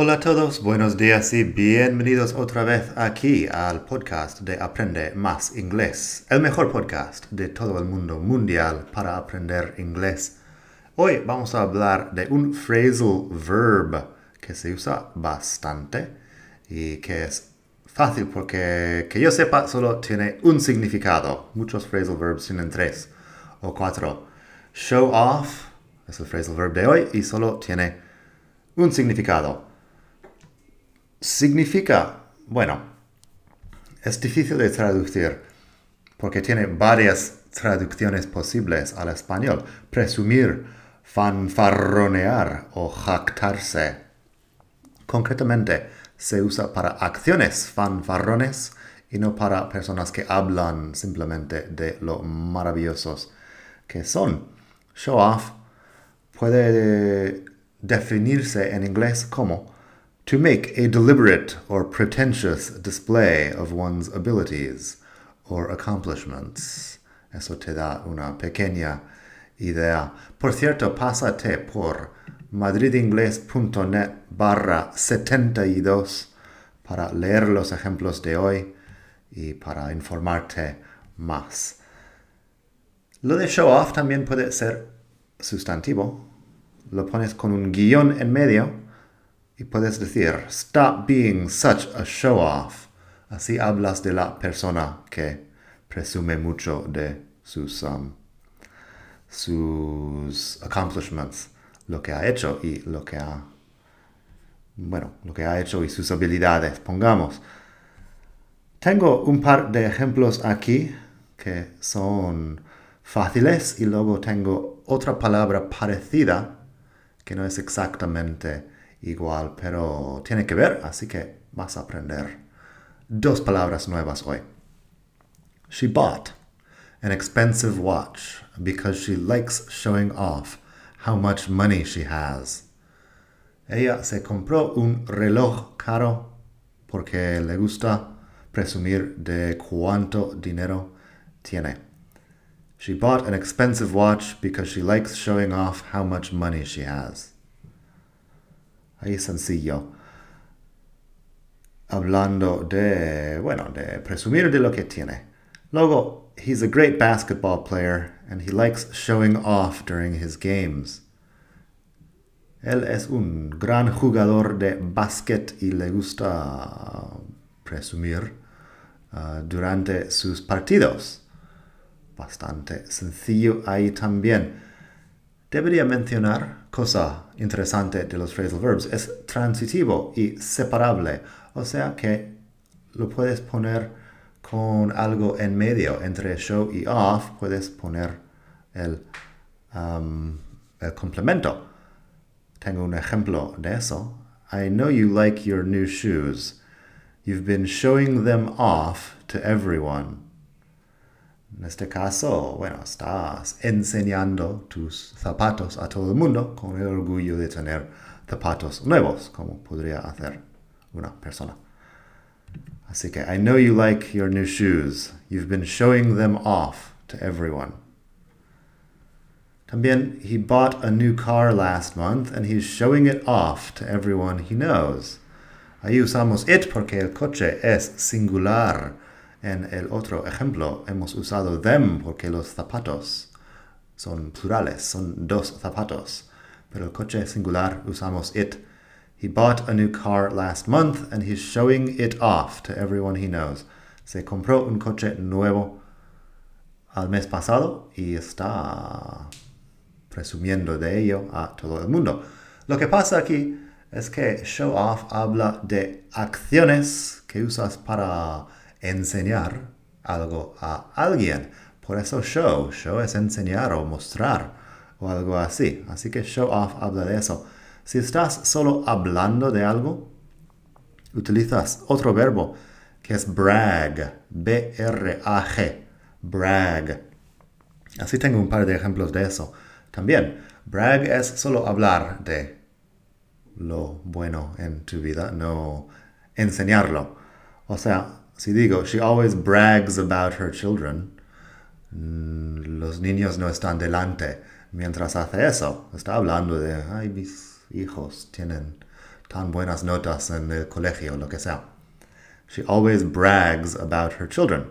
Hola a todos, buenos días y bienvenidos otra vez aquí al podcast de Aprende Más Inglés, el mejor podcast de todo el mundo mundial para aprender inglés. Hoy vamos a hablar de un phrasal verb que se usa bastante y que es fácil porque que yo sepa solo tiene un significado. Muchos phrasal verbs tienen tres o cuatro. Show off es el phrasal verb de hoy y solo tiene un significado significa, bueno, es difícil de traducir porque tiene varias traducciones posibles al español. Presumir, fanfarronear o jactarse. Concretamente, se usa para acciones fanfarrones y no para personas que hablan simplemente de lo maravillosos que son. Show off puede definirse en inglés como to make a deliberate or pretentious display of one's abilities or accomplishments. Eso te da una pequeña idea. Por cierto, pásate por madridingles.net barra 72 para leer los ejemplos de hoy y para informarte más. Lo de show off también puede ser sustantivo. Lo pones con un guion en medio y puedes decir, stop being such a show off. Así hablas de la persona que presume mucho de sus, um, sus accomplishments, lo que ha hecho y lo que ha, bueno, lo que ha hecho y sus habilidades, pongamos. Tengo un par de ejemplos aquí que son fáciles y luego tengo otra palabra parecida que no es exactamente igual, pero tiene que ver, así que vas a aprender dos palabras nuevas hoy. She bought an expensive watch because she likes showing off how much money she has. Ella se compró un reloj caro porque le gusta presumir de cuánto dinero tiene. She bought an expensive watch because she likes showing off how much money she has. Ahí sencillo. Hablando de, bueno, de presumir de lo que tiene. Luego, he's a great basketball player and he likes showing off during his games. Él es un gran jugador de básquet y le gusta presumir uh, durante sus partidos. Bastante sencillo ahí también. Debería mencionar cosa interesante de los phrasal verbs. Es transitivo y separable. O sea que lo puedes poner con algo en medio. Entre show y off puedes poner el, um, el complemento. Tengo un ejemplo de eso. I know you like your new shoes. You've been showing them off to everyone. En este caso, bueno, estás enseñando tus zapatos a todo el mundo con el orgullo de tener zapatos nuevos, como podría hacer una persona. Así que, I know you like your new shoes. You've been showing them off to everyone. También, he bought a new car last month and he's showing it off to everyone he knows. Ahí usamos it porque el coche es singular en el otro ejemplo hemos usado them porque los zapatos son plurales, son dos zapatos. Pero el coche singular usamos it. He bought a new car last month and he's showing it off to everyone he knows. Se compró un coche nuevo al mes pasado y está presumiendo de ello a todo el mundo. Lo que pasa aquí es que show off habla de acciones que usas para enseñar algo a alguien. Por eso show, show es enseñar o mostrar o algo así. Así que show off habla de eso. Si estás solo hablando de algo, utilizas otro verbo que es brag, B-R-A-G, brag. Así tengo un par de ejemplos de eso. También, brag es solo hablar de lo bueno en tu vida, no enseñarlo. O sea, digo, she always brags about her children, los niños no están delante mientras hace eso. Está hablando de, ay, mis hijos tienen tan buenas notas en el colegio, lo que sea. She always brags about her children.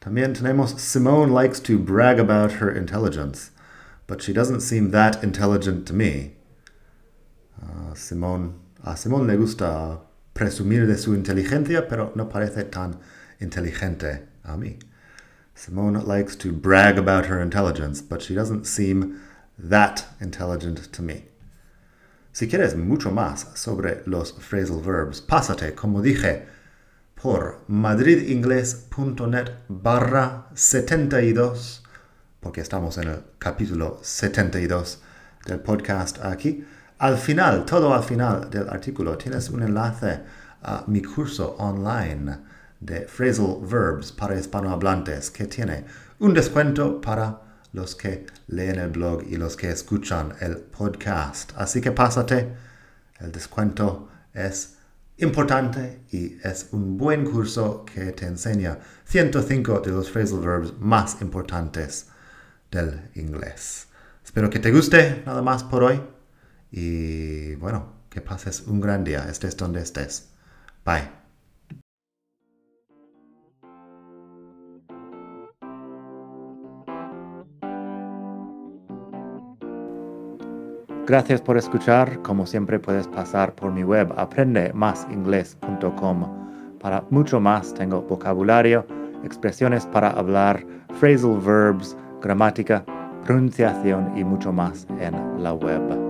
También tenemos Simone likes to brag about her intelligence, but she doesn't seem that intelligent to me. Uh, Simone, a Simone le gusta presumir de su inteligencia, pero no parece tan inteligente a mí. Simone likes to brag about her intelligence, but she doesn't seem that intelligent to me. Si quieres mucho más sobre los phrasal verbs, pásate, como dije, por madridingles.net barra 72, porque estamos en el capítulo 72 del podcast aquí. Al final, todo al final del artículo, tienes un enlace a mi curso online de phrasal verbs para hispanohablantes que tiene un descuento para los que leen el blog y los que escuchan el podcast. Así que pásate, el descuento es importante y es un buen curso que te enseña 105 de los phrasal verbs más importantes del inglés. Espero que te guste nada más por hoy y bueno, que pases un gran día, estés donde estés. Bye. Gracias por escuchar. Como siempre puedes pasar por mi web aprendemasingles.com. Para mucho más tengo vocabulario, expresiones para hablar, phrasal verbs, gramática, pronunciación y mucho más en la web.